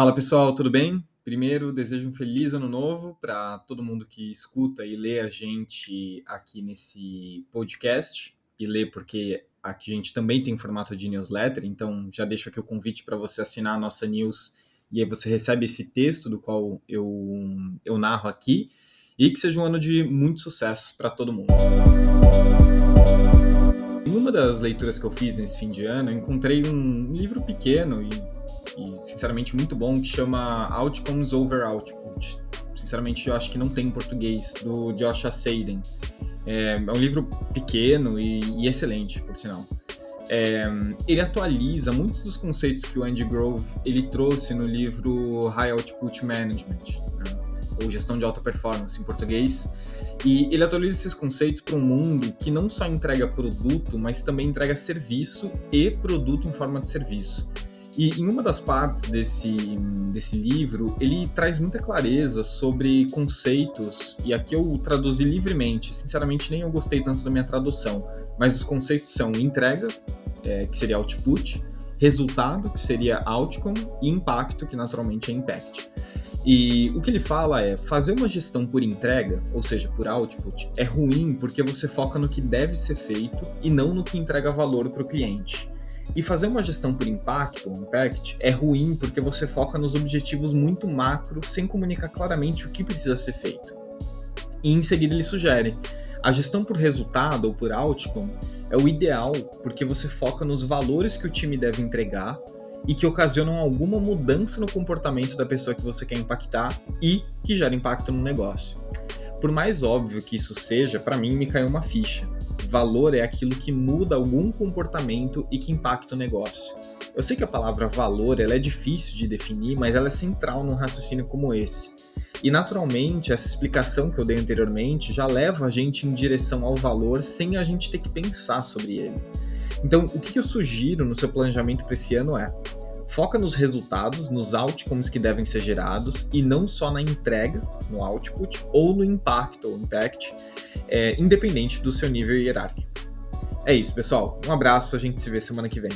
Fala pessoal, tudo bem? Primeiro, desejo um feliz ano novo para todo mundo que escuta e lê a gente aqui nesse podcast. E lê porque aqui a gente também tem formato de newsletter, então já deixo aqui o convite para você assinar a nossa news e aí você recebe esse texto do qual eu, eu narro aqui. E que seja um ano de muito sucesso para todo mundo. Em uma das leituras que eu fiz nesse fim de ano, eu encontrei um livro pequeno e sinceramente muito bom que chama Outcomes Over Output. Sinceramente, eu acho que não tem em português, do Josh Seiden. É, é um livro pequeno e, e excelente, por sinal. É, ele atualiza muitos dos conceitos que o Andy Grove ele trouxe no livro High Output Management, né? ou Gestão de Alta Performance em português. E ele atualiza esses conceitos para um mundo que não só entrega produto, mas também entrega serviço e produto em forma de serviço. E em uma das partes desse, desse livro, ele traz muita clareza sobre conceitos, e aqui eu traduzi livremente, sinceramente nem eu gostei tanto da minha tradução, mas os conceitos são entrega, é, que seria output, resultado, que seria outcome, e impacto, que naturalmente é impact. E o que ele fala é: fazer uma gestão por entrega, ou seja, por output, é ruim porque você foca no que deve ser feito e não no que entrega valor para o cliente. E fazer uma gestão por impacto, impact, é ruim porque você foca nos objetivos muito macro sem comunicar claramente o que precisa ser feito. E em seguida ele sugere: a gestão por resultado ou por outcome é o ideal porque você foca nos valores que o time deve entregar e que ocasionam alguma mudança no comportamento da pessoa que você quer impactar e que gera impacto no negócio. Por mais óbvio que isso seja, para mim me caiu uma ficha valor é aquilo que muda algum comportamento e que impacta o negócio. Eu sei que a palavra valor ela é difícil de definir, mas ela é central num raciocínio como esse. E naturalmente, essa explicação que eu dei anteriormente já leva a gente em direção ao valor sem a gente ter que pensar sobre ele. Então, o que eu sugiro no seu planejamento para esse ano é foca nos resultados, nos outcomes que devem ser gerados e não só na entrega, no output, ou no impacto ou impact, é, independente do seu nível hierárquico. É isso, pessoal. Um abraço, a gente se vê semana que vem.